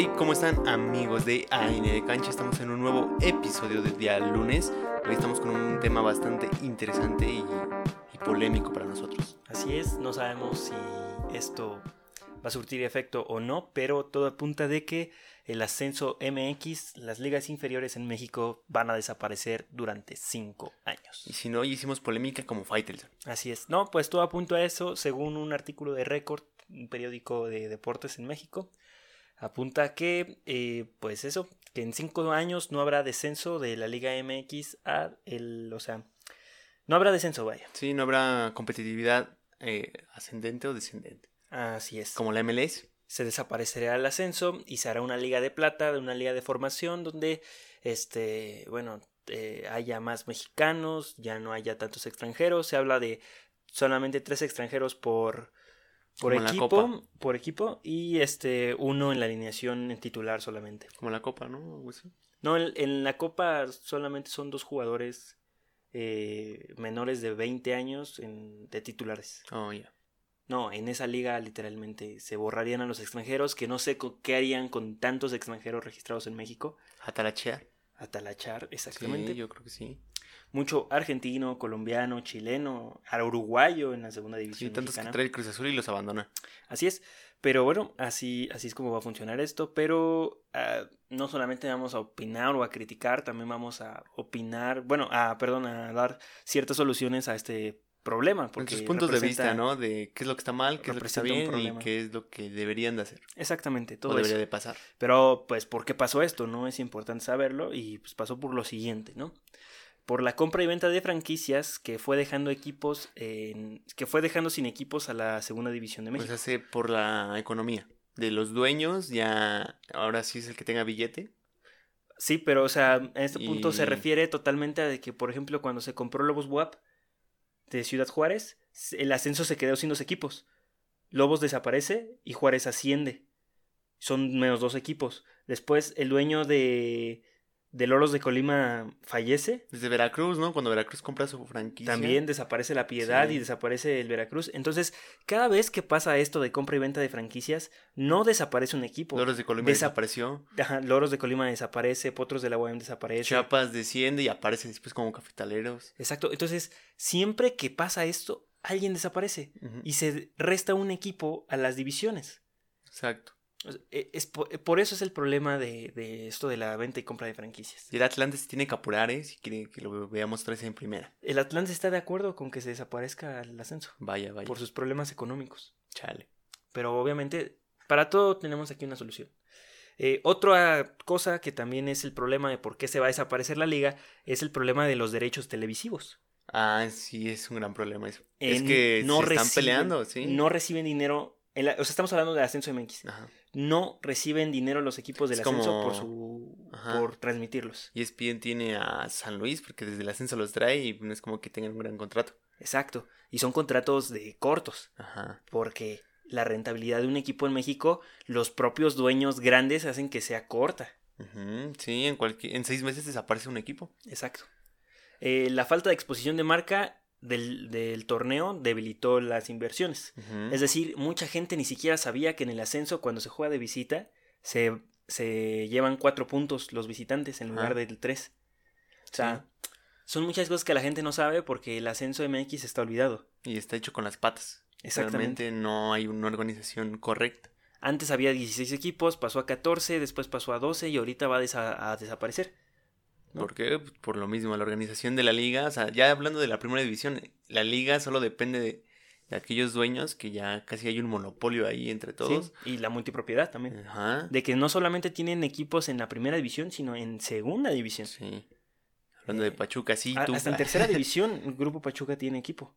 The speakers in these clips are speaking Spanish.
Hey, ¿cómo están amigos de AN de Cancha? Estamos en un nuevo episodio del día lunes. Hoy estamos con un tema bastante interesante y, y polémico para nosotros. Así es, no sabemos si esto va a surtir efecto o no, pero todo apunta de que el ascenso MX, las ligas inferiores en México van a desaparecer durante cinco años. Y si no, hicimos polémica como Faitelson. Así es, no, pues todo apunta a eso, según un artículo de Record, un periódico de deportes en México, apunta que, eh, pues eso, que en cinco años no habrá descenso de la Liga MX a el, o sea, no habrá descenso, vaya. Sí, no habrá competitividad eh, ascendente o descendente. Así es. Como la MLS. se desaparecerá el ascenso y se hará una liga de plata, una liga de formación donde, este, bueno, eh, haya más mexicanos, ya no haya tantos extranjeros. Se habla de solamente tres extranjeros por, por Como equipo, por equipo y este uno en la alineación en titular solamente. Como la Copa, ¿no? No, en, en la Copa solamente son dos jugadores eh, menores de 20 años en- de titulares. Oh, ya. No, en esa liga literalmente se borrarían a los extranjeros, que no sé qué harían con tantos extranjeros registrados en México. Atalachear. Atalachar, exactamente. Sí, yo creo que sí. Mucho argentino, colombiano, chileno, uruguayo en la segunda Sí, división tantos que mexicana. trae el Cruz Azul y los abandona. Así es. Pero bueno, así, así es como va a funcionar esto. Pero ah, no solamente vamos a opinar o a criticar, también vamos a opinar, bueno, a, perdón, a dar ciertas soluciones a este problema. Porque sus puntos de vista, ¿no? De qué es lo que está mal, qué es lo que está bien y qué es lo que deberían de hacer. Exactamente, O todo debería eso. de pasar. Pero, pues, ¿por qué pasó esto? No es importante saberlo y pues pasó por lo siguiente, ¿no? Por la compra y venta de franquicias que fue dejando equipos, en- que fue dejando sin equipos a la segunda división de Pues México. hace por la economía. De los dueños, ya ahora sí es el que tenga billete. Sí, pero, o sea, en este punto se refiere totalmente a de que, por ejemplo, cuando se compró Lobos WAP de Ciudad Juárez, el ascenso se quedó sin dos equipos. Lobos desaparece y Juárez asciende. Son menos dos equipos. Después, el dueño de, de Loros de Colima fallece. Desde Veracruz, ¿no? Cuando Veracruz compra su franquicia. También desaparece la Piedad Sí. y desaparece el Veracruz. Entonces, cada vez que pasa esto de compra y venta de franquicias, no desaparece un equipo. Loros de Desa- desapareció. Ajá, Loros de Colima desaparece, Potros de la UAM desaparece. Chiapas desciende y aparece después como cafetaleros. Exacto. Entonces, siempre que pasa esto, alguien desaparece y se resta un equipo a las divisiones. Exacto. E- es por, por eso es el problema de, de esto de la venta y compra de franquicias. Y el Atlante se tiene que apurar, ¿eh? Si quiere que lo veamos vez en primera. El Atlante está de acuerdo con que se desaparezca el ascenso Vaya, vaya. por sus problemas económicos. Chale. Pero obviamente, para todo tenemos aquí una solución. Eh, otra cosa que también es el problema de por qué se va a desaparecer la liga es el problema de los derechos televisivos. Ah, sí, es un gran problema eso. Eh, es que no se están peleando, ¿sí? No reciben dinero. O sea, estamos hablando del ascenso MX. Ajá. No reciben dinero los equipos del Es ascenso como- por su Ajá. por transmitirlos. Y ESPN tiene a San Luis porque desde el ascenso los trae y no es como que tengan un gran contrato. Exacto. Y son contratos de cortos. Ajá. Porque la rentabilidad de un equipo en México, los propios dueños grandes hacen que sea corta. Sí, en, cualquier, en seis meses desaparece un equipo. Exacto. Eh, la falta de exposición de marca del, del torneo debilitó las inversiones. Es decir, mucha gente ni siquiera sabía que en el ascenso, cuando se juega de visita, se, se llevan cuatro puntos los visitantes en lugar del tres. O sea, son muchas cosas que la gente no sabe porque el ascenso MX está olvidado. Y está hecho con las patas. Exactamente. Realmente no hay una organización correcta. Antes había 16 equipos, pasó a 14, después pasó a 12 y ahorita va a, desa- a desaparecer. ¿No? ¿Por qué? Pues por lo mismo, la organización de la liga, o sea, ya hablando de la primera división, la liga solo depende de, de aquellos dueños que ya casi hay un monopolio ahí entre todos. ¿sí? Y la multipropiedad también. Ajá. De que no solamente tienen equipos en la primera división, sino en segunda división. Sí. Hablando de Eh, Pachuca, sí, A- tú. Hasta en tercera división, el Grupo Pachuca tiene equipo.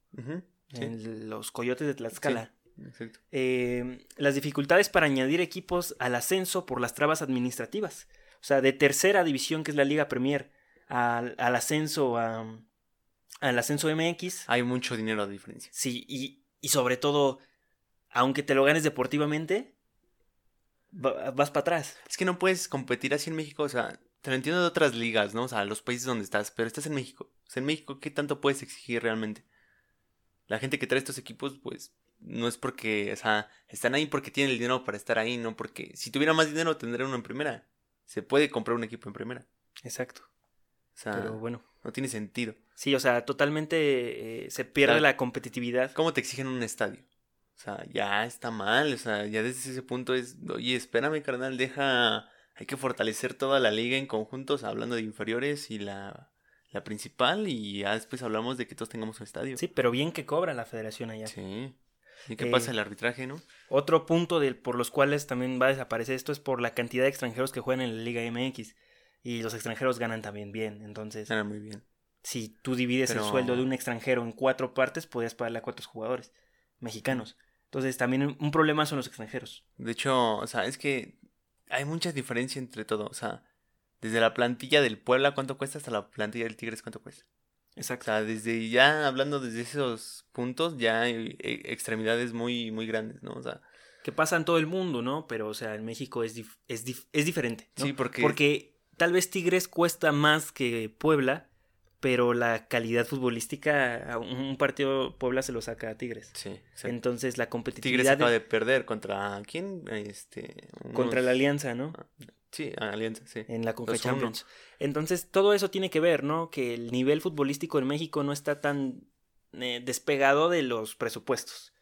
Sí, En los Coyotes de Tlaxcala. exacto. Eh, las dificultades para añadir equipos al ascenso por las trabas administrativas. O sea, de tercera división, que es la Liga Premier, al, al ascenso a, al ascenso MX. Hay mucho dinero de diferencia. Sí, y, y sobre todo, aunque te lo ganes deportivamente, va- vas para atrás. Es que no puedes competir así en México, o sea, te lo entiendo de otras ligas, ¿no? O sea, los países donde estás, pero estás en México. O sea, en México, ¿qué tanto puedes exigir realmente? La gente que trae estos equipos, pues, no es porque, o sea, están ahí porque tienen el dinero para estar ahí, no porque si tuviera más dinero tendría uno en primera. Se puede comprar un equipo en primera. Exacto. O sea, Pero bueno. no tiene sentido. Sí, o sea, totalmente eh, se pierde O sea, la competitividad. ¿Cómo te exigen un estadio? O sea, ya está mal, o sea, ya desde ese punto es, oye, espérame, carnal, deja, hay que fortalecer toda la liga en conjuntos, hablando de inferiores y la, la principal, y ya después hablamos de que todos tengamos un estadio. Sí, pero bien que cobra la federación allá. Sí. ¿Y qué Eh, pasa el arbitraje, no? Otro punto por los cuales también va a desaparecer esto es por la cantidad de extranjeros que juegan en la Liga MX. Y los extranjeros ganan también bien. Entonces, Suena muy bien. si tú divides Pero- el sueldo de un extranjero en cuatro partes, podrías pagarle a cuatro jugadores mexicanos. Entonces, también un- un problema son los extranjeros. De hecho, o sea, es que hay mucha diferencia entre todo, o sea, desde la plantilla del Puebla, ¿cuánto cuesta? Hasta la plantilla del Tigres, ¿cuánto cuesta? O Exacto. sea, desde ya hablando desde esos puntos, ya hay eh, extremidades muy, muy grandes, ¿no? O sea, Que pasa en todo el mundo, ¿no? Pero, o sea, en México es, dif- es, dif- es diferente. ¿no? sí, porque... Porque tal vez Tigres cuesta más que Puebla, pero la calidad futbolística, un partido Puebla se lo saca a Tigres. Sí, exacto. Entonces la Tigres competitividad acaba de- de perder contra quién? Este, contra la Alianza, ¿no? Sí, Alianza, sí. En la Conca 2-1. Champions. Entonces todo eso tiene que ver, ¿no? Que el nivel futbolístico en México no está tan eh, despegado de los presupuestos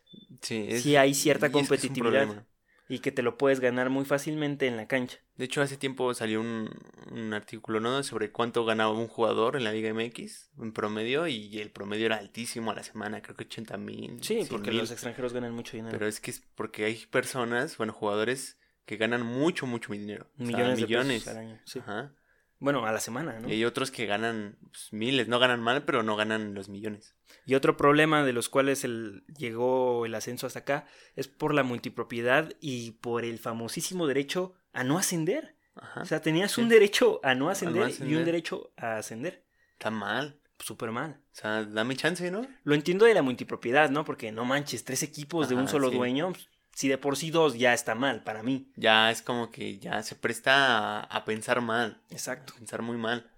Sí, es- Sí hay cierta es un competitividad. y que te lo puedes ganar muy fácilmente en la cancha. De hecho, hace tiempo salió un, un artículo, ¿no? Sobre cuánto ganaba un jugador en la Liga MX en promedio y el promedio era altísimo a la semana, creo que 80 mil. Sí, porque los extranjeros ganan mucho dinero. Pero es que es porque hay personas, bueno, jugadores que ganan mucho, mucho dinero. O sea, millones, de millones. pesos al año. sí. Ajá. Bueno, a la semana, ¿no? Y hay otros que ganan pues, miles, no ganan mal, pero no ganan los millones. Y otro problema de los cuales el- llegó el ascenso hasta acá es por la multipropiedad y por el famosísimo derecho a no ascender. Ajá. O sea, tenías Sí. un derecho a no ascender, y ascender. un derecho a ascender. Está mal. Súper mal. O sea, dame chance, ¿no? Lo entiendo de la multipropiedad, ¿no? Porque no manches, tres equipos de un solo sí. dueño, pues, si de por sí dos ya está mal para mí. Ya es como que ya se presta a, a pensar mal. Exacto. a pensar muy mal.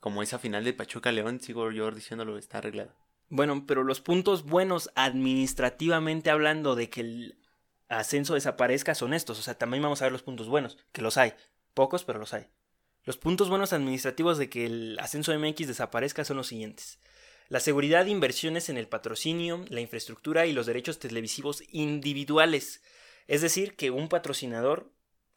Como esa final de Pachuca León, sigo yo diciéndolo, está arreglado. Bueno, pero los puntos buenos administrativamente hablando de que el ascenso desaparezca son estos. O sea, también vamos a ver los puntos buenos, que los hay. Pocos, pero los hay. Los puntos buenos administrativos de que el ascenso MX desaparezca son los siguientes. La seguridad de inversiones en el patrocinio, la infraestructura y los derechos televisivos individuales. Es decir, que un patrocinador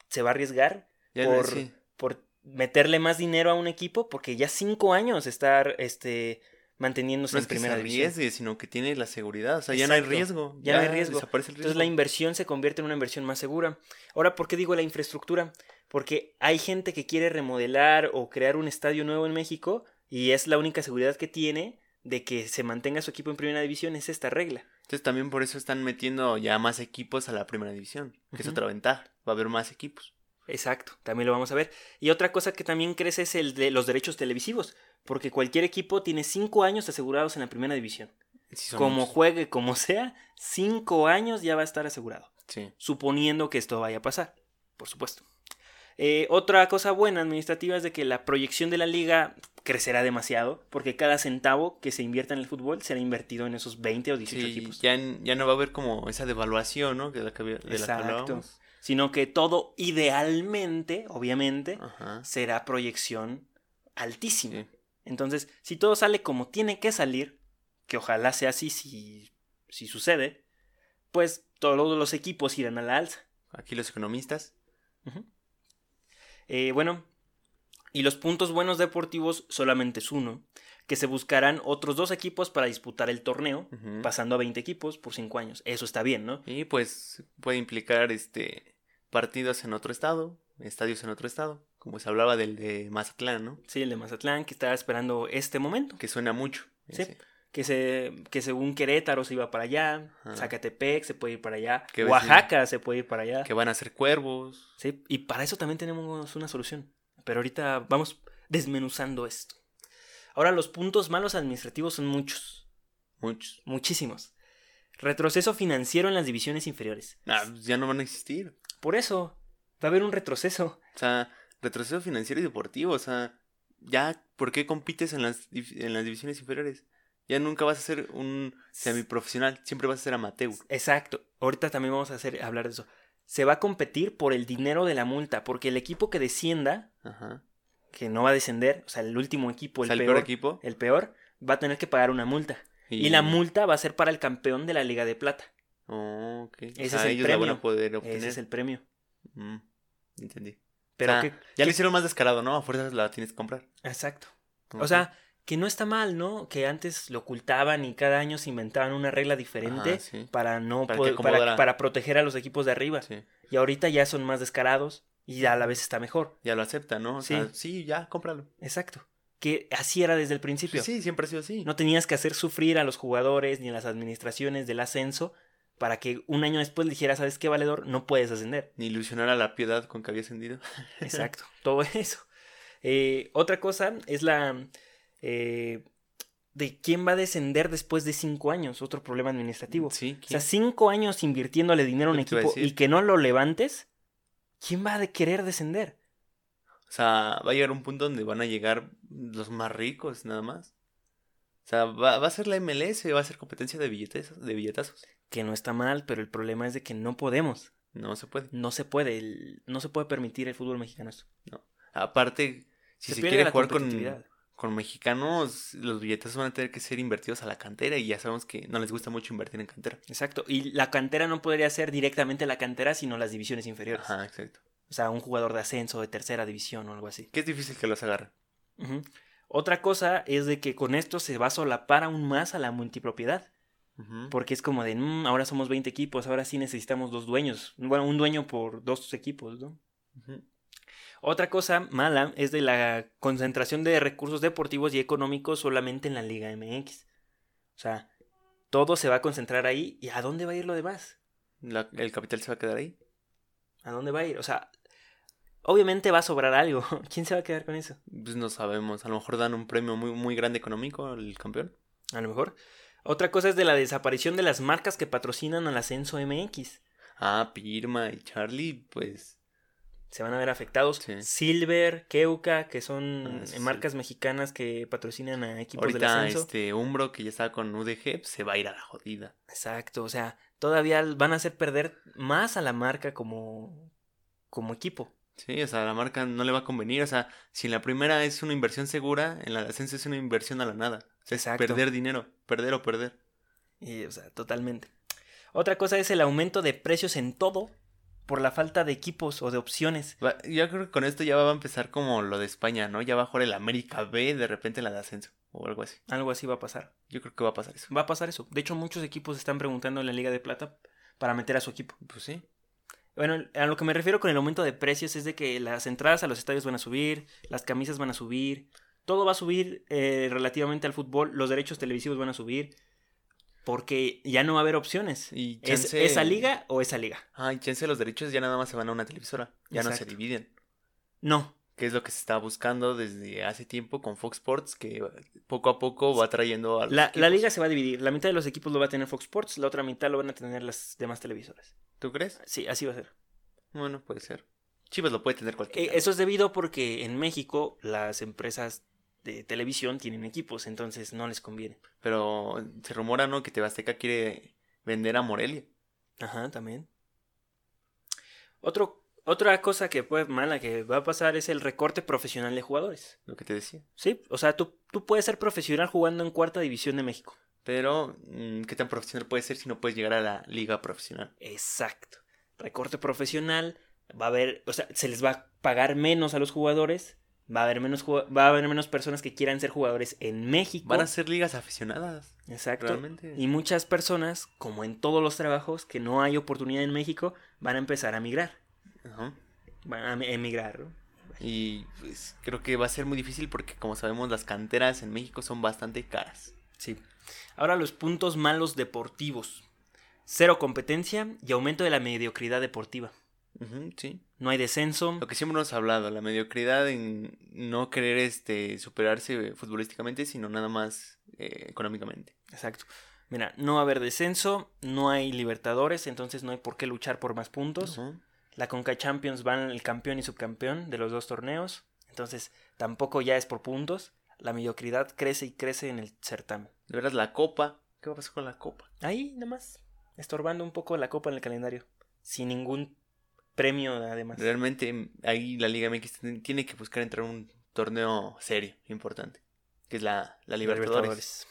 se va a arriesgar Ya por, sí. por meterle más dinero a un equipo porque ya cinco años estar este, manteniéndose No en es que primera se división. arriesgue, sino que tiene la seguridad. O sea, ya no hay riesgo. Ya no hay riesgo. Desaparece el riesgo. Entonces la inversión se convierte en una inversión más segura. Ahora, ¿por qué digo la infraestructura? Porque hay gente que quiere remodelar o crear un estadio nuevo en México y es la única seguridad que tiene de que se mantenga su equipo en primera división es esta regla. Entonces también por eso están metiendo ya más equipos a la primera división. Que es otra ventaja. Va a haber más equipos. Exacto, también lo vamos a ver. Y otra cosa que también crece es el de los derechos televisivos, porque cualquier equipo tiene cinco años asegurados en la primera división. Sí, como juegue, como sea, cinco años ya va a estar asegurado. Sí. Suponiendo que esto vaya a pasar, por supuesto. Eh, otra cosa buena administrativa es de que la proyección de la liga crecerá demasiado, porque cada centavo que se invierta en el fútbol será invertido en esos 20 o 18 Sí, equipos. ya, ya no va a haber como esa devaluación, ¿no? Que de la que, de la que Exacto. Sino que todo idealmente, obviamente, Ajá. será proyección altísima. Sí. Entonces, si todo sale como tiene que salir, que ojalá sea así si, si sucede, pues todos los equipos irán a la alza. Aquí los economistas. Eh, bueno, y los puntos buenos deportivos solamente es uno, que se buscarán otros dos equipos para disputar el torneo, pasando a 20 equipos por 5 años. Eso está bien, ¿no? Y pues puede implicar este partidos en otro estado, estadios en otro estado, como se hablaba del de Mazatlán, ¿no? Sí, el de Mazatlán, que estaba esperando este momento. Que suena mucho. Sí. ese. Que, se, que según Querétaro se iba para allá, Ajá. Zacatepec se puede ir para allá, Oaxaca se puede ir para allá. Que van a ser cuervos. Sí, y para eso también tenemos una solución. Pero ahorita vamos desmenuzando esto. Ahora los puntos malos administrativos son muchos, Muchos. muchísimos. Retroceso financiero en las divisiones inferiores. Ah, pues ya no van a existir. Por eso va a haber un retroceso. O sea, retroceso financiero y deportivo. O sea, ya, ¿por qué compites en las, en las divisiones inferiores? Ya nunca vas a ser un semiprofesional, siempre vas a ser amateur. Exacto. Ahorita también vamos a hacer hablar de eso. Se va a competir por el dinero de la multa, porque el equipo que descienda, Ajá. que no va a descender, o sea, el último equipo, O el, sea, el peor, peor equipo. el peor, va a tener que pagar una multa. Y... la multa va a ser para el campeón de la Liga de Plata. Oh, ok. O Ese es el ellos la van premio. a poder obtener. Ese es el premio. Mm, entendí. Pero O sea, que, ya que- lo hicieron más descarado, ¿no? A fuerzas la tienes que comprar. Exacto. O sea, que no está mal, ¿no? Que antes lo ocultaban y cada año se inventaban una regla diferente sí. para no Para poder- para, acomodara. para proteger a los equipos de arriba. Sí. Y ahorita ya son más descarados y a la vez está mejor. Ya lo acepta, ¿no? O Sí. sea, sí, ya, cómpralo. Exacto. Que así era desde el principio. Sí, siempre ha sido así. No tenías que hacer sufrir a los jugadores ni a las administraciones del ascenso para que un año después le dijera, ¿sabes qué, valedor? No puedes ascender. Ni ilusionar a la piedad con que había ascendido. Exacto. Todo eso. Eh, otra cosa es la eh, de quién va a descender después de cinco años. Otro problema administrativo. Sí, O sea, cinco años invirtiéndole dinero a un a equipo y que no lo levantes, ¿quién va a querer descender? O sea, va a llegar un punto donde van a llegar los más ricos, nada más. O sea, va, va a ser la MLS, va a ser competencia de billetazos, de billetazos. Que no está mal, pero el problema es de que no podemos. No se puede. No se puede. el- no se puede permitir el fútbol mexicano esto. Aparte, si se, pierde quiere jugar con. Con mexicanos, los billetazos van a tener que ser invertidos a la cantera y ya sabemos que no les gusta mucho invertir en cantera. Exacto. Y la cantera no podría ser directamente la cantera, sino las divisiones inferiores. Ajá, exacto. O sea, un jugador de ascenso, de tercera división o algo así. Que es difícil que los agarren. Ujú. Otra cosa es de que con esto se va a solapar aún más a la multipropiedad. Ujú. Porque es como de, "Mm, ahora somos 20 equipos, ahora sí necesitamos dos dueños. Bueno, un dueño por dos equipos, ¿no? Ujú. Otra cosa mala es de la concentración de recursos deportivos y económicos solamente en la Liga MX. O sea, todo se va a concentrar ahí. ¿Y a dónde va a ir lo demás? La- el capital se va a quedar ahí. ¿A dónde va a ir? O sea, obviamente va a sobrar algo. ¿Quién se va a quedar con eso? Pues no sabemos. A lo mejor dan un premio muy, muy grande económico al campeón. A lo mejor. Otra cosa es de la desaparición de las marcas que patrocinan al ascenso MX. Ah, Pirma y Charlie, pues. Se van a ver afectados. Sí. Silver, Keuka, que son Ah, sí. marcas mexicanas que patrocinan a equipos del Ahorita ascenso. este Umbro, que ya está con UDG, pues, se va a ir a la jodida. Exacto, o sea, todavía van a hacer perder más a la marca como, como equipo. Sí, o sea, a la marca no le va a convenir. O sea, si en la primera es una inversión segura, en la ascenso es una inversión a la nada. O sea, es Exacto. perder dinero. Perder o perder. Y, o sea, totalmente. Otra cosa es el aumento de precios en todo por la falta de equipos o de opciones. Yo creo que con esto ya va a empezar como lo de España, ¿no? Ya va a jugar el América B de repente en la de ascenso. O algo así. Algo así va a pasar. Yo creo que va a pasar eso. Va a pasar eso. De hecho, muchos equipos están preguntando en la Liga de Plata para meter a su equipo. Pues sí. Bueno, a lo que me refiero con el aumento de precios es de que las entradas a los estadios van a subir, las camisas van a subir, todo va a subir eh, relativamente al fútbol, los derechos televisivos van a subir, porque ya no va a haber opciones. Y ¿Es chance... esa liga o esa liga? Ah, y chance los derechos ya nada más se van a una televisora. Ya no se dividen. No, Que es lo que se está buscando desde hace tiempo con Fox Sports, que poco a poco va trayendo a los la, liga se va a dividir, la mitad de los equipos lo va a tener Fox Sports, la otra mitad lo van a tener las demás televisoras. ¿Tú crees? Sí, así va a ser. Bueno, puede ser. Chivas lo puede tener Eh, cualquiera. eso es debido porque en México las empresas de televisión tienen equipos, entonces no les conviene. Pero se rumora, ¿no? Que Tebasteca quiere vender a Morelia. Ajá, también. Otro, otra cosa que puede mala que va a pasar es el recorte profesional de jugadores. Lo que te decía. Sí, o sea, tú, tú puedes ser profesional jugando en cuarta división de México. Pero, mm, ¿qué tan profesional puede ser si no puedes llegar a la liga profesional? Exacto. Recorte profesional, va a haber, o sea, se les va a pagar menos a los jugadores, va a haber menos, va a haber menos personas que quieran ser jugadores en México. Van a ser ligas aficionadas. Exacto. Realmente. Y muchas personas, como en todos los trabajos, que no hay oportunidad en México, van a empezar a migrar. Ajá. Van a em- emigrar, ¿no? Y pues, creo que va a ser muy difícil porque, como sabemos, las canteras en México son bastante caras. Sí. Ahora los puntos malos deportivos. Cero competencia y aumento de la mediocridad deportiva. Ujú, sí. No hay descenso. Lo que siempre hemos hablado, la mediocridad en no querer este superarse futbolísticamente, sino nada más eh, económicamente. Exacto. Mira, no va a haber descenso, no hay libertadores, entonces no hay por qué luchar por más puntos. La Conca Champions van el campeón y subcampeón de los dos torneos. Entonces tampoco ya es por puntos. La mediocridad crece y crece en el certamen. De veras, la copa. ¿Qué va a pasar con la copa? Ahí, nada más. Estorbando un poco la copa en el calendario. Sin ningún premio, además. Realmente ahí la Liga MX tiene que buscar entrar a un torneo serio, importante. Que es la, la Libertadores. Libertadores.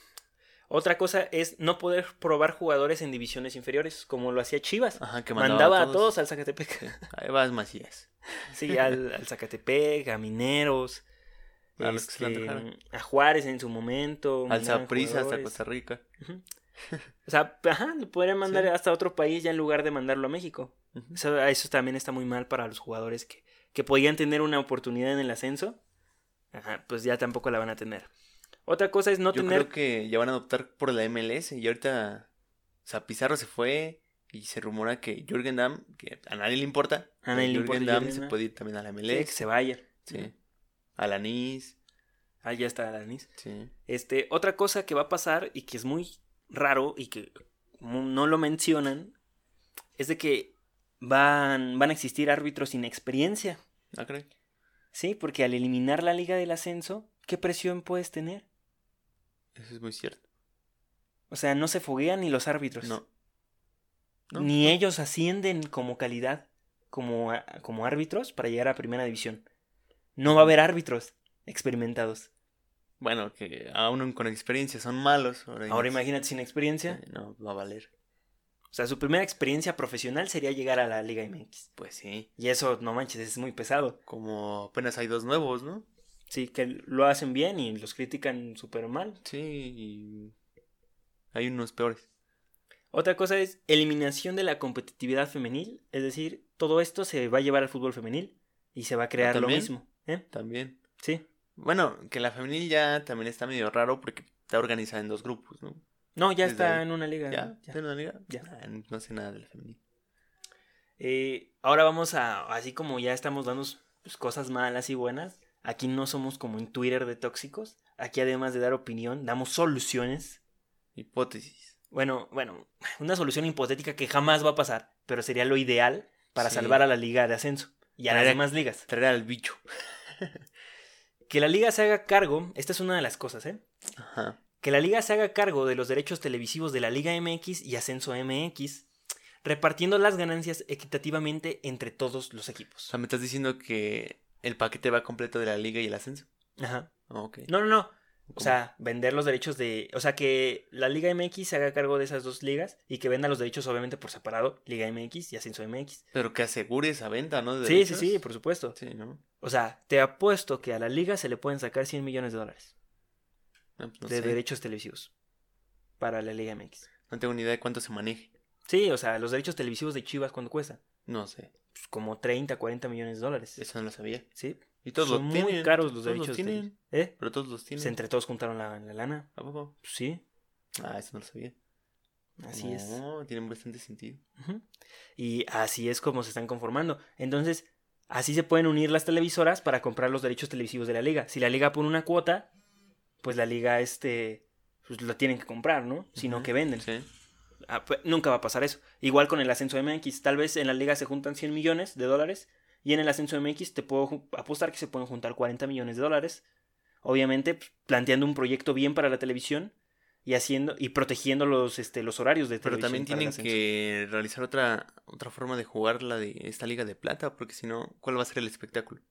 Otra cosa es no poder probar jugadores en divisiones inferiores, como lo hacía Chivas. Ajá, que Mandaba, a todos al Zacatepec. Sí, Ahí vas Macías. Sí, al, al Zacatepec, a Mineros, A este, a Juárez en su momento. Al Saprissa hasta. Costa Rica. Ujú. O sea, ajá, lo podrían mandar Sí. hasta otro país ya en lugar de mandarlo a México. Ujú. Eso, eso también está muy mal para los jugadores que, que podían tener una oportunidad en el ascenso. Ajá, pues ya tampoco la van a tener. Otra cosa es no Yo tener. creo que ya van a optar por la MLS y ahorita, o sea, Pizarro se fue y se rumora que Jürgen Damm, que a nadie le importa, A nadie le Jürgen importa Damm Jürgen se puede ir también a la Sí, MLS, que se vaya. sí, a la NIS, Ah, ya está Alanis. sí, Este, otra cosa que va a pasar y que es muy raro y que no lo mencionan es de que van, van a existir árbitros sin experiencia. ¿no crees? Sí, porque al eliminar la liga del ascenso, ¿qué presión puedes tener? Eso es muy cierto. O sea, no se foguean ni los árbitros. No. No, ni no. ellos ascienden como calidad, como, como árbitros para llegar a primera división. No va a haber árbitros experimentados. Bueno, que aún con experiencia son malos. Ahora, Ahora imag- imagínate sin experiencia. No, va a valer. O sea, su primera experiencia profesional sería llegar a la Liga MX. Pues sí, Y eso, no manches, es muy pesado. como apenas hay dos nuevos, ¿no? Sí, que lo hacen bien y los critican súper mal. Sí, y hay unos peores. Otra cosa es eliminación de la competitividad femenil. Es decir, todo esto se va a llevar al fútbol femenil y se va a crear lo ¿también? mismo. ¿eh? También. Sí. Bueno, que la femenil ya también está medio raro porque está organizada en dos grupos, ¿no? No, ya Desde está ahí. en una liga. ¿Ya? ya. ¿Tiene una liga? Ya. Ah, no sé nada de la femenil. Eh, ahora vamos a, así como ya estamos dando pues, cosas malas y buenas, aquí no somos como en Twitter de tóxicos. Aquí además de dar opinión, damos soluciones. Hipótesis. Bueno, bueno, una solución hipotética que jamás va a pasar, pero sería lo ideal para Sí. salvar a la liga de ascenso y a las Traer demás ligas. Traer al bicho. Que la liga se haga cargo, esta es una de las cosas, ¿eh? Ajá. Que la liga se haga cargo de los derechos televisivos de la Liga MX y Ascenso MX, repartiendo las ganancias equitativamente entre todos los O equipos. sea, me estás diciendo que el paquete va completo de la liga y el ascenso. Ajá. Ah, ok. No, no, no. O sea, vender los derechos de. O sea, que la Liga MX se haga cargo de esas dos ligas y que venda los derechos, obviamente, por separado, Liga MX y Ascenso MX. Pero que asegure esa venta, ¿no? De Sí, sí, sí, por supuesto. Sí, ¿no? O sea, te apuesto que a la liga se le pueden sacar 100 millones de dólares No, pues no de sé. derechos televisivos para la Liga MX. No tengo ni idea de cuánto se maneje. Sí, o sea, los derechos televisivos de Chivas, ¿cuánto cuestan? No sé. Pues como 30, 40 millones de dólares. Eso no lo sabía. Sí. Y todos Son los muy tienen. caros los todos derechos. los de- tienen. ¿Eh? Pero todos los tienen. Pues entre todos juntaron la, la lana. ¿A poco? Pues sí, Ah, eso no lo sabía. así es. No, tienen bastante sentido. Y así es como se están conformando. Entonces, así se pueden unir las televisoras para comprar los derechos televisivos de la liga. Si la liga pone una cuota, pues la liga este pues lo tienen que comprar, ¿no? Sino Ujú, que venden. Sí. Ah, pues, nunca va a pasar eso. Igual con el ascenso MX. Tal vez en la liga se juntan 100 millones de dólares y en el ascenso MX te puedo apostar que se pueden juntar 40 millones de dólares. Obviamente pues, planteando un proyecto bien para la televisión y haciendo y protegiendo los este los horarios de Pero televisión también para el tienen que realizar otra, otra forma de jugar la de esta liga de plata, porque si no, ¿cuál va a ser el espectáculo?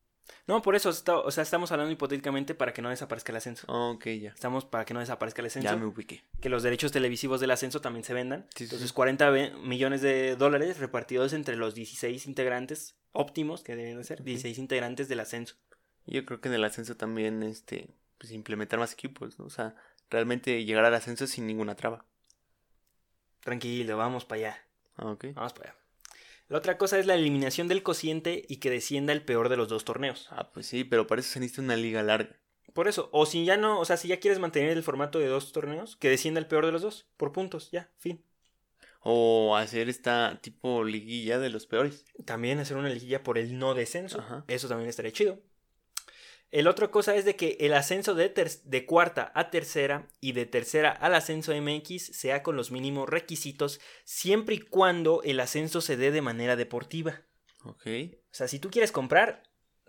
No, por eso está- o sea, estamos hablando hipotéticamente para que no desaparezca el ascenso. Ok, ya. Estamos para que no desaparezca el ascenso. Ya me ubiqué. Que los derechos televisivos del ascenso también se vendan. Sí, Entonces, sí. 40 ve- millones de dólares repartidos entre los 16 integrantes óptimos, que deben de ser, Ok. 16 integrantes del ascenso. Y Yo creo que en el ascenso también, este, pues implementar más equipos, ¿no? O sea, realmente llegar al ascenso sin ninguna traba. Tranquilo, vamos para allá. Ah, ok. Vamos para allá. La otra cosa es la eliminación del cociente y que descienda el peor de los dos torneos. Ah, pues sí, pero para eso se necesita una liga larga. Por eso, o si ya no, o sea, si ya quieres mantener el formato de dos torneos, que descienda el peor de los dos, por puntos, ya, fin. O hacer esta tipo liguilla de los peores. También hacer una liguilla por el no descenso. Ajá. Eso también estaría chido. El otra cosa es de que el ascenso de, cuarta a tercera y de tercera al ascenso MX sea con los mínimos requisitos siempre y cuando el ascenso se dé de manera deportiva. Ok. O sea, si tú quieres comprar,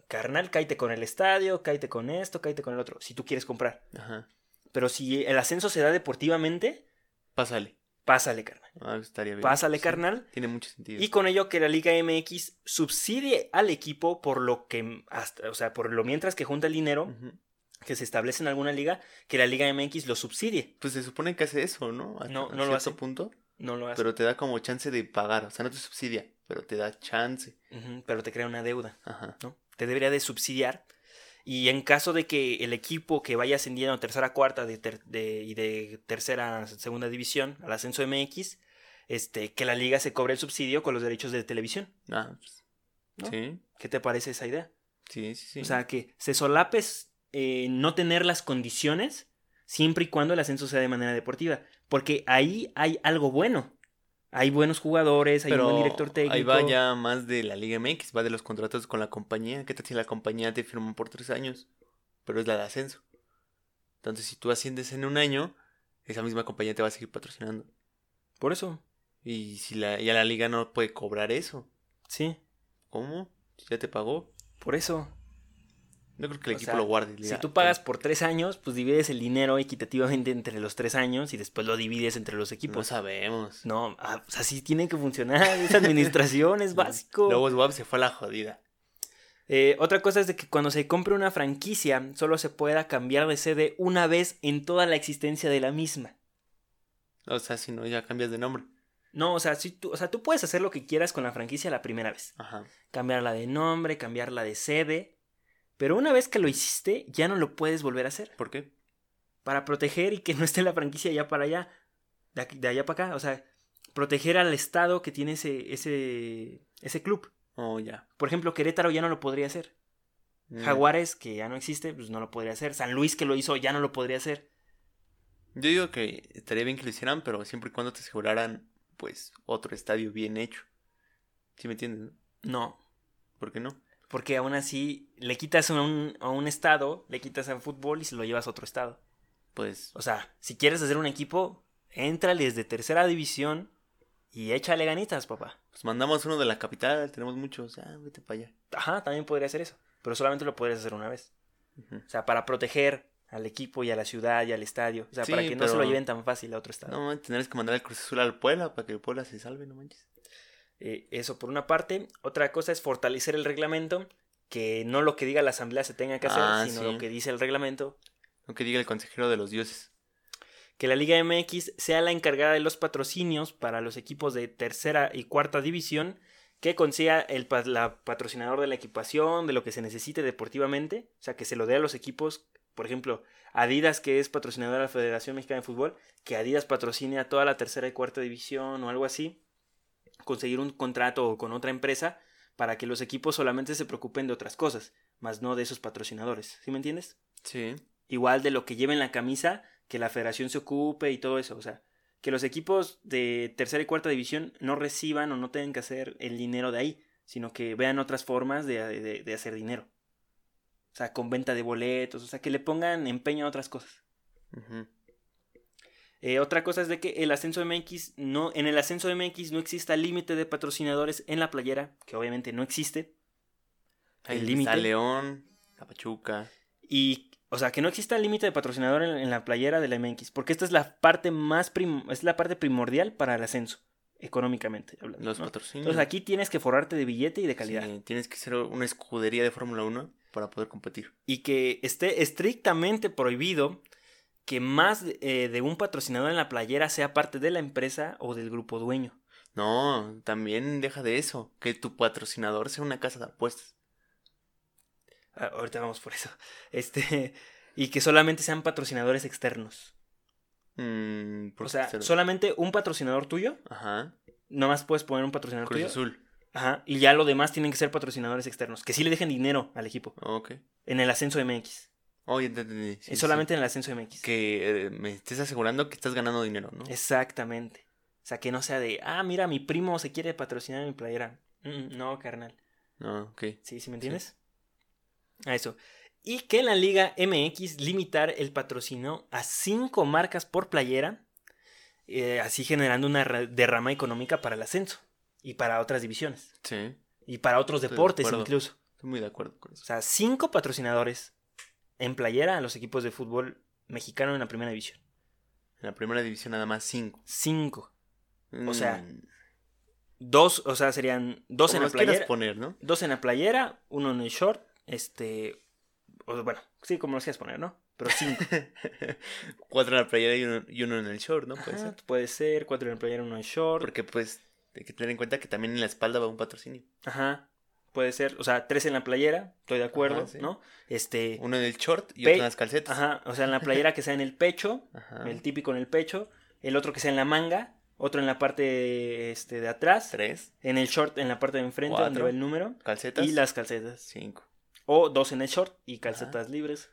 carnal, cáite con el estadio, cáite con esto, cáite con el otro, si tú quieres comprar. Ajá. Pero si el ascenso se da deportivamente, Pásale. Pásale, carnal. Ah, estaría bien. Pásale, Sí, carnal. Tiene mucho sentido. Y con ello que la Liga MX subsidie al equipo por lo que hasta, o sea, por lo mientras que junta el dinero que se establece en alguna liga, que la Liga MX lo subsidie. Pues se supone que hace eso, ¿no? A- No, a no lo hace. punto. No lo hace. Pero te da como chance de pagar. O sea, no te subsidia, pero te da chance. Pero te crea una deuda, Ajá. ¿no? Te debería de subsidiar. Y en caso de que el equipo que vaya ascendiendo a tercera, cuarta de ter- de- y de tercera, segunda división al ascenso MX, este, que la liga se cobre el subsidio con los derechos de televisión. Ah, pues, ¿No? Sí, ¿Qué te parece esa idea? sí, sí, sí. O sea, que se solapes eh, no tener las condiciones siempre y cuando el ascenso sea de manera deportiva. Porque ahí hay algo bueno. Hay buenos jugadores, hay un buen director técnico. ahí va ya más de la Liga MX, va de los contratos con la compañía. ¿Qué tal si la compañía te firma por tres años? Pero es la de ascenso. Entonces, si tú asciendes en un año, esa misma compañía te va a seguir patrocinando. Por eso, Y si la, ya la liga no puede cobrar eso, sí, ¿cómo? Si ya te pagó. por eso. No creo que el O equipo sea, lo guarde. Si tú pagas por tres años, pues divides el dinero equitativamente entre los tres años y después lo divides entre los No equipos. sabemos. No, ah, pues así tiene que funcionar. Esa administración es básico. Lobos WAP se fue a la jodida. Eh, otra cosa es de que cuando se compre una franquicia, solo se pueda cambiar de sede una vez en toda la existencia de la misma. O sea, si no, ya cambias de nombre. No, o sea, si tú, o sea, tú puedes hacer lo que quieras con la franquicia la primera vez. Ajá. Cambiarla de nombre, cambiarla de sede. Pero una vez que lo hiciste, ya no lo puedes volver a hacer. ¿Por qué? Para proteger y que no esté la franquicia allá para allá. De, aquí- de allá para acá. O sea, proteger al estado que tiene ese, ese, ese club. Oh, ya. Por ejemplo, Querétaro ya no lo podría hacer. Mm. Jaguares, que ya no existe, pues no lo podría hacer. San Luis, que lo hizo, ya no lo podría hacer. Yo digo que estaría bien que lo hicieran, pero siempre y cuando te aseguraran, pues, otro estadio bien hecho. ¿Sí me entiendes? no? No. ¿Por qué no? Porque aún así le quitas a un, a un estado, le quitas al fútbol y se lo llevas a otro estado. Pues, O sea, si quieres hacer un equipo, éntrale desde tercera división y échale ganitas, papá. pues mandamos uno de la capital, tenemos muchos. Ah, vete para allá. Ajá, también podría hacer eso. Pero solamente lo podrías hacer una vez. Ujú. O sea, para proteger al equipo y a la ciudad y al estadio. O sea, Sí, para que no se lo lleven tan fácil a otro estado. No, man, tendrás que mandar el Cruz Azul al Puebla para que el Puebla se salve, no manches. Eh, eso por una parte. Otra cosa es fortalecer el reglamento. Que no lo que diga la asamblea se tenga que hacer, Ah, sino sí. lo que dice el reglamento. Lo que diga el consejero de los dioses. Que la Liga MX sea la encargada de los patrocinios para los equipos de tercera y cuarta división. Que consiga el la patrocinador de la equipación, de lo que se necesite deportivamente. O sea, que se lo dé a los equipos. Por ejemplo, Adidas, que es patrocinador de la Federación Mexicana de Fútbol. Que Adidas patrocine a toda la tercera y cuarta división o algo así. Conseguir un contrato con otra empresa para que los equipos solamente se preocupen de otras cosas, más no de esos patrocinadores. ¿Sí me entiendes? Sí. Igual de lo que lleven la camisa, que la federación se ocupe y todo eso. O sea, que los equipos de tercera y cuarta división no reciban o no tengan que hacer el dinero de ahí, sino que vean otras formas de, de- de hacer dinero. O sea, con venta de boletos, o sea, que le pongan empeño a otras cosas. Eh, otra cosa es de que el ascenso MX no, en el ascenso MX no exista límite de patrocinadores en la playera, que obviamente no existe. Ahí El está límite. León, la Pachuca. Y, o sea, que no exista límite de patrocinador en, en la playera del MX, porque esta es la parte más prim- es la parte primordial para el ascenso, económicamente hablando. Los ¿no? patrocinios. Entonces aquí tienes que forrarte de billete y de calidad. Sí, tienes que ser una escudería de Fórmula 1 para poder competir. Y que esté estrictamente prohibido que más eh, de un patrocinador en la playera sea parte de la empresa o del grupo dueño. No, también deja de eso. Que tu patrocinador sea una casa de apuestas. Ah, ahorita vamos por eso. Este, y que solamente sean patrocinadores externos. Mm, ¿por O sea, solamente un patrocinador tuyo, Ajá. nomás puedes poner un patrocinador Cruz tuyo. Azul. Ajá, y ya lo demás tienen que ser patrocinadores externos, que sí le dejen dinero al equipo Ok. en el ascenso MX. Oh, ya te entendí. Sí, solamente en el ascenso MX. Que eh, me estés asegurando que estás ganando dinero, ¿no? Exactamente. O sea, que no sea de, ah, mira, mi primo se quiere patrocinar mi playera. Mm, no, carnal. No, ok. Sí, ¿sí me entiendes? A eso. Y que en la Liga MX limitar el patrocinio a cinco marcas por playera, eh, así generando una ra- derrama económica para el ascenso y para otras divisiones Sí. y para otros Estoy deportes incluso. Estoy muy de acuerdo con O eso. sea, cinco patrocinadores en playera a los equipos de fútbol mexicano en la primera división. En la primera división nada más cinco. Cinco. O sea, Mm, Dos, o sea, serían dos como en la playera. poner, ¿no? Dos en la playera, uno en el short, este. o- bueno, sí, como los quieras poner, ¿no? Pero cinco. Cuatro en la playera y uno, y uno en el short, ¿no? Puede Ajá, ser. puede ser, cuatro en la playera, uno en short. Porque pues hay que tener en cuenta que también en la espalda va un patrocinio. Ajá. Puede ser, o sea, tres en la playera, estoy de acuerdo, Ajá, sí. ¿no? Este. Uno en el short y otro en las calcetas. Ajá, o sea, en la playera que sea en el pecho, Ajá. el típico en el pecho, el otro que sea en la manga, otro en la parte este, de atrás, Tres. en el short en la parte de enfrente donde Cuatro. va el número, Calcetas. y las calcetas. Cinco. O dos en el short y calcetas libres.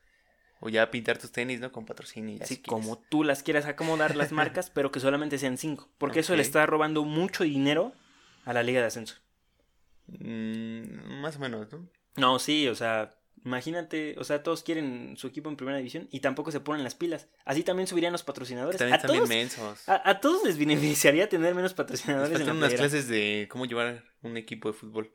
O ya pintar tus tenis, ¿no? Con patrocinio. ya Así si como tú las quieras acomodar las marcas, pero que solamente sean cinco. Porque eso le está robando mucho dinero a la liga de ascenso. Mm, más o menos, ¿no? No, sí, o sea, imagínate, o sea, todos quieren su equipo en primera división y tampoco se ponen las pilas. Así también subirían los patrocinadores. También a, están todos, mensos. a, a todos les beneficiaría tener menos Les patrocinadores en faltan la unas playera. clases de cómo llevar un equipo de fútbol.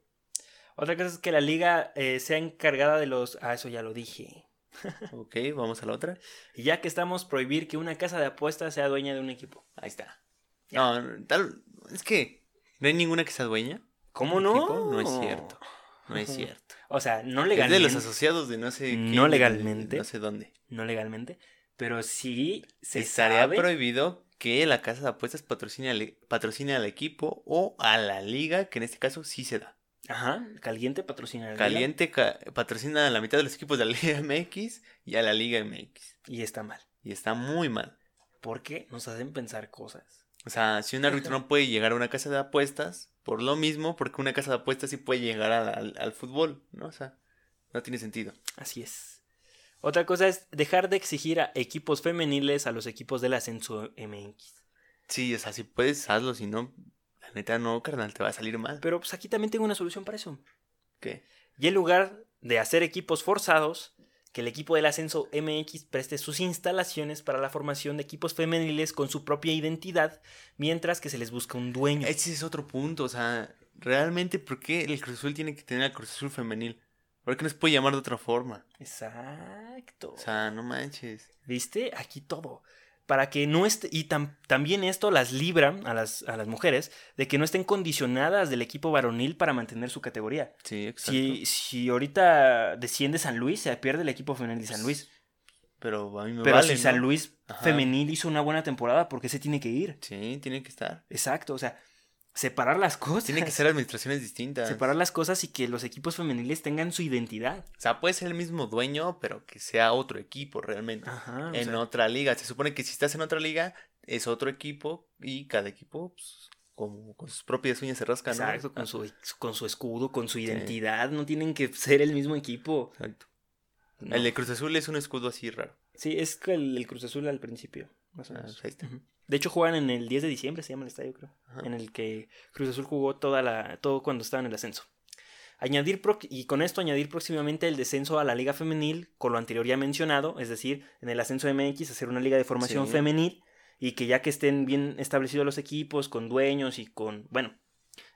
Otra cosa es que la liga eh, sea encargada de los... Ah, eso ya lo dije. Ok, vamos a la otra. Y ya que estamos, prohibir que una casa de apuestas sea dueña de un equipo. Ahí está. Ya. No, tal, es que no hay ninguna que sea dueña. ¿Cómo no? No es cierto. No es cierto. O sea, no Es de legalmente. los asociados de no sé qué, No legalmente. No sé dónde. No legalmente. Pero sí se Estaría sabe. prohibido que la casa de apuestas patrocine al, patrocine al equipo o a la liga, que en este caso sí se da. Ajá, Caliente patrocina la liga. Caliente ca- patrocina a la mitad de los equipos de la Liga MX y a la Liga MX. Y está mal. Y está muy mal. Porque nos hacen pensar cosas. O sea, si un árbitro no puede llegar a una casa de apuestas, por lo mismo, porque una casa de apuestas sí puede llegar al, al- al fútbol, ¿no? O sea, no tiene sentido. Así es. Otra cosa es dejar de exigir a equipos femeniles a los equipos del ascenso MX. Sí, o sea, si puedes, hazlo, si no, la neta no, carnal, te va a salir mal. Pero pues aquí también tengo una solución para eso. ¿Qué? Y en lugar de hacer equipos forzados, que el equipo del ascenso MX preste sus instalaciones para la formación de equipos femeniles con su propia identidad, mientras que se les busca un dueño. Ese es otro punto, o sea, realmente, ¿por qué el Cruz Azul tiene que tener al Cruz Azul femenil? ¿Por qué no se puede llamar de otra forma? Exacto. O sea, no manches. ¿Viste? Aquí todo. Para que no esté. Y tam- también esto las libra a las, a las mujeres de que no estén condicionadas del equipo varonil para mantener su categoría. Sí, exacto. Si, si ahorita desciende San Luis, se pierde el equipo femenil de San Luis. Pero a mí me Pero vale, si San. Luis Ajá. femenil hizo una buena temporada, ¿por qué se tiene que ir? Sí, tiene que estar. Exacto, o sea, separar las cosas. Tiene que ser administraciones distintas. Separar las cosas y que los equipos femeniles tengan su identidad. O sea, puede ser el mismo dueño, pero que sea otro equipo realmente. Ajá. en sea, otra liga. Se supone que si estás en otra liga, es otro equipo y cada equipo, pues, como con sus propias uñas se rascan. ¿no? Exacto, con su, con su escudo, con su identidad. No tienen que ser el mismo equipo. Exacto. No. El de Cruz Azul es un escudo así raro. Sí, es el, el Cruz Azul al principio, más o Ah, menos. pues ahí está. De hecho, juegan en el 10 de diciembre, se llama el estadio, creo. Ajá. En el que Cruz Azul jugó toda la, todo cuando estaba en el ascenso. Añadir pro- y con esto añadir próximamente el descenso a la liga femenil, con lo anterior ya mencionado, es decir, en el ascenso MX hacer una liga de formación Sí. femenil y que ya que estén bien establecidos los equipos, con dueños y con, bueno,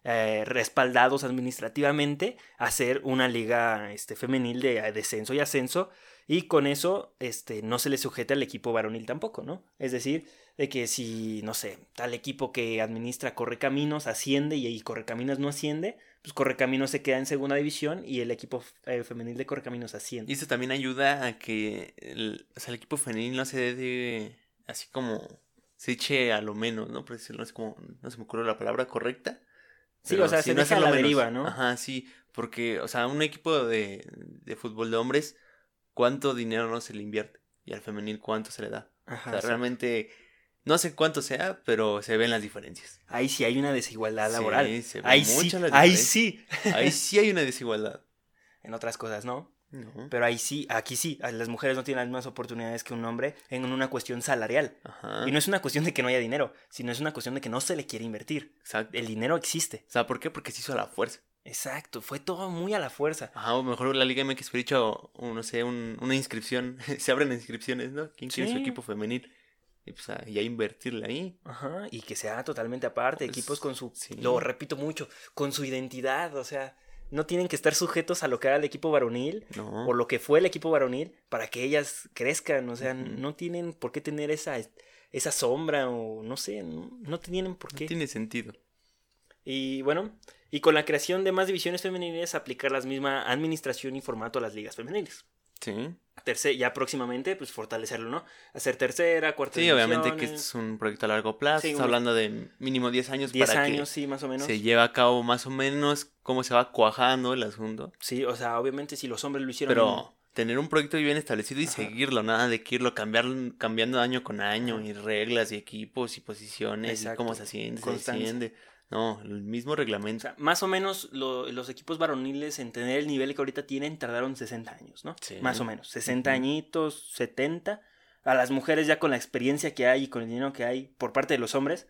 eh, respaldados administrativamente, hacer una liga este, femenil de eh, descenso y ascenso y con eso este, no se le sujeta al equipo varonil tampoco, ¿no? Es decir, de que si, no sé, tal equipo que administra Correcaminos asciende y, y Correcaminos no asciende, pues Correcaminos se queda en segunda división y el equipo eh, femenil de Correcaminos asciende. Y eso también ayuda a que el, o sea, el equipo femenil no se dé de- así como se eche a lo menos, ¿no? Por decirlo, no sé cómo, no se me ocurre la palabra correcta. Sí, o sea, se deja a la menos. deriva, ¿no? Ajá, sí, porque, o sea, un equipo de, de fútbol de hombres, ¿cuánto dinero no se le invierte? Y al femenil, ¿cuánto se le da? Ajá, o sea, sí. realmente, no sé cuánto sea, pero se ven las diferencias. Ahí sí hay una desigualdad Sí, laboral. se ve ahí sí, ahí sí. Ahí sí hay una desigualdad. En otras cosas, ¿no? No. Pero ahí sí, aquí sí, las mujeres no tienen las mismas oportunidades que un hombre en una cuestión salarial. Ajá. Y no es una cuestión de que no haya dinero, sino es una cuestión de que no se le quiere invertir. Exacto. El dinero existe. O sea, ¿por qué? Porque se hizo a la fuerza. Exacto, fue todo muy a la fuerza. Ajá, o mejor la Liga MX hubiera hecho, un- no sé, un- una inscripción. se abren inscripciones, ¿no? ¿Quién quiere su Sí. equipo femenil? Y pues ya invertirle ahí. Ajá, y que sea totalmente aparte, Pues, equipos con su, sí. lo repito mucho, con su identidad, o sea, no tienen que estar sujetos a lo que haga el equipo varonil No. o lo que fue el equipo varonil para que ellas crezcan. O sea, no tienen por qué tener esa, esa sombra o no sé, no, no tienen por No qué. tiene sentido. Y bueno, y con la creación de más divisiones femeniles, aplicar la misma administración y formato a las ligas femeniles. Sí. Terce- ya próximamente, pues fortalecerlo, ¿no? Hacer tercera, cuarta Sí, obviamente que divisiones, es un proyecto a largo plazo. Sí, hablando de mínimo 10 años 10 para años, sí, más o que menos. se lleve a cabo más o menos cómo se va cuajando el asunto. Sí, o sea, obviamente si los hombres lo hicieron. Pero tener un proyecto bien establecido y Ajá. seguirlo, nada de que irlo cambiar, cambiando año con año y reglas y equipos y posiciones y cómo Exacto. se asciende, se Constancia. No, el mismo O reglamento. sea, más o menos lo- los equipos varoniles en tener el nivel que ahorita tienen tardaron 60 años, ¿no? Sí. Más o menos, 60 Ujú. añitos, 70. A las mujeres ya con la experiencia que hay y con el dinero que hay por parte de los hombres,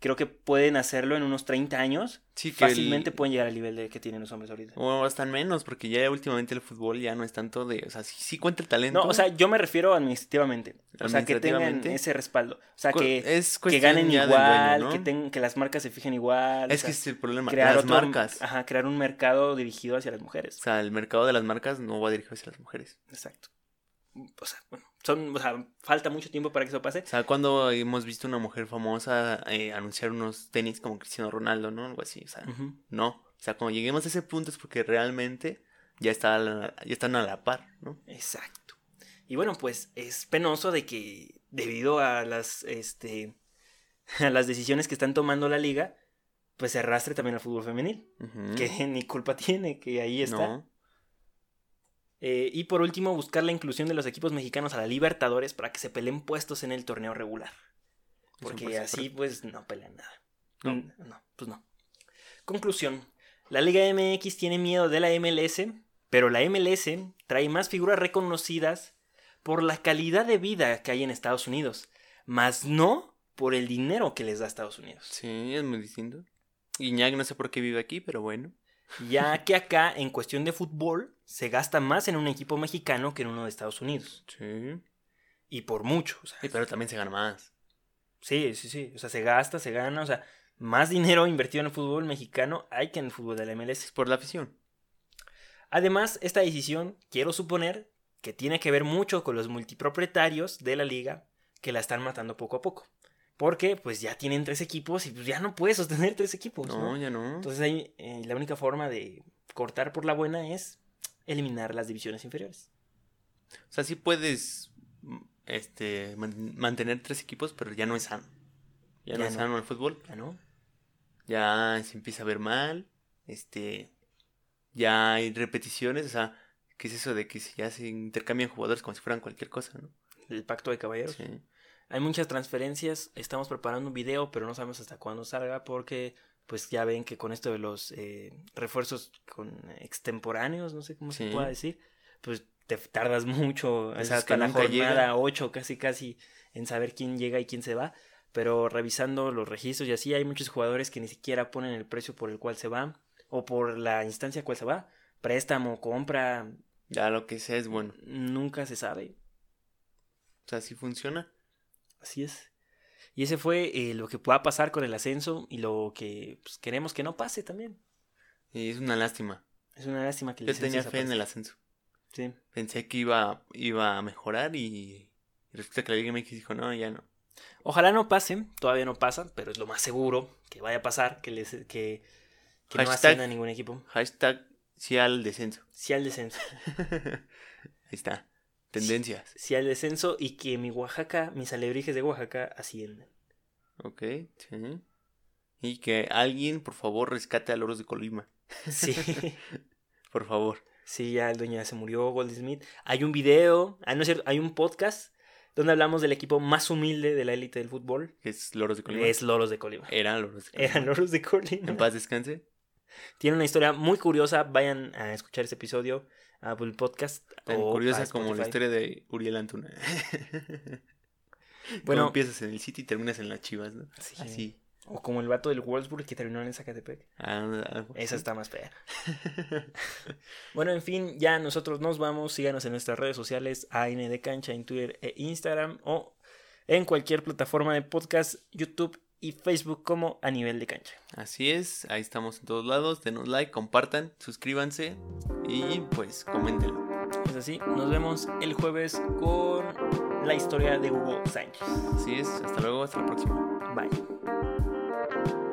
creo que pueden hacerlo en unos 30 años. Sí, que el- Fácilmente pueden llegar al nivel de que tienen los hombres ahorita. O hasta menos, porque ya últimamente el fútbol ya no es tanto de. O sea, sí, sí cuenta el talento. No, o sea, yo me refiero administrativamente. O sea, que tengan ese respaldo. O sea, que, es que cuestión ganen igual, dueño, ¿no? que, las marcas se fijen igual. o Es sea, que es el problema. crear las otro- marcas. Ajá, crear un mercado dirigido hacia las mujeres. O sea, el mercado de las marcas no va dirigido hacia las mujeres. Exacto. O sea, bueno, son, o sea, falta mucho tiempo para que eso pase. O sea, cuando hemos visto una mujer famosa eh, anunciar unos tenis como Cristiano Ronaldo, ¿no? Algo así. O sea, no. O sea, cuando lleguemos a ese punto es porque realmente ya, está la- ya están a la par, ¿no? Exacto. Y bueno, pues es penoso de que debido a las, este, a las decisiones que están tomando la liga, pues se arrastre también al fútbol femenil, que ni culpa tiene, que ahí está. No. Eh, y por último, buscar la inclusión de los equipos mexicanos a la Libertadores para que se peleen puestos en el torneo regular. Porque así pues no pelean nada. No. No, pues no. Conclusión. La Liga MX tiene miedo de la MLS, pero la MLS trae más figuras reconocidas por la calidad de vida que hay en Estados Unidos, más no por el dinero que les da Estados Unidos. Sí, es muy distinto. Guiñac no sé por qué vive aquí, pero bueno. Ya que acá, en cuestión de fútbol, se gasta más en un equipo mexicano que en uno de Estados Unidos. Sí. Y por mucho. o sea, Sí, pero también se gana más. Sí, sí, sí. O sea, se gasta, se gana. O sea, más dinero invertido en el fútbol mexicano hay que en el fútbol de la Es MLS. por la afición. Además, esta decisión, quiero suponer, que tiene que ver mucho con los multipropietarios de la liga que la están matando poco a poco. Porque, pues ya tienen tres equipos y pues ya no puedes sostener tres equipos, ¿no? No, ya no. Entonces ahí eh, la única forma de cortar por la buena es eliminar las divisiones inferiores. O sea, sí puedes mm, este, man- mantener tres equipos, pero ya no es sano. Ya, no es no. sano el fútbol. ¿Ya no? Ya se empieza a ver mal. Este. Ya hay repeticiones. O sea, ¿qué es eso de que ya se intercambian jugadores como si fueran cualquier cosa, no? El pacto de caballeros. Sí. Hay muchas transferencias, estamos preparando un video, pero no sabemos hasta cuándo salga porque pues ya ven que con esto de los eh, refuerzos con extemporáneos, no sé cómo se pueda decir, pues te tardas mucho, o Esos sea, que hasta la jornada llegan. 8 casi casi en saber quién llega y quién se va, pero revisando los registros y así hay muchos jugadores que ni siquiera ponen el precio por el cual se va o por la instancia cual se va, préstamo, compra, Ya lo que sea es bueno. nunca se sabe. O sea, sí funciona. Así es. Y ese fue eh, lo que pueda pasar con el ascenso y lo que pues, queremos que no pase también. Y es una lástima. Es una lástima que el Yo tenía fe en el ascenso. Sí. Pensé que iba, iba a mejorar y, y resulta que la Liga MX dijo, no, ya no. Ojalá no pase, todavía no pasa, pero es lo más seguro que vaya a pasar, que, les, que, que no ascienda ningún equipo. Hashtag sí al descenso. Sí al descenso. Ahí está. Tendencias. Sí al descenso y que mi Oaxaca, mis alebrijes de Oaxaca asciendan. Ok, sí. Y que alguien, por favor, rescate a Loros de Colima. Sí. Por favor. Sí, ya el dueño ya se murió, Gold Smith. Hay un video, ah, no es cierto, hay un podcast donde hablamos del equipo más humilde de la élite del fútbol. Que es Loros de Colima. Es Loros de Colima. Era Loros de Colima. Eran Loros de Colima. En paz descanse. Tiene una historia muy curiosa. Vayan a escuchar ese episodio Apple Podcast. Tan o curiosa como la historia de Uriel Antuna. Bueno. empiezas en el City y terminas en las Chivas, ¿no? Sí. Así. O como el vato del Wolfsburg que terminó en Zacatepec. Ah, Esa está más fea. Bueno, en fin, ya nosotros nos vamos. Síganos en nuestras redes sociales, AND Cancha en Twitter e Instagram o en cualquier plataforma de podcast, YouTube y Facebook como a nivel de cancha. Así es, ahí estamos en todos lados. Denos like, compartan, suscríbanse y pues coméntenlo. Es así, nos vemos el jueves con la historia de Hugo Sánchez. Así es, hasta luego, hasta la próxima. Bye.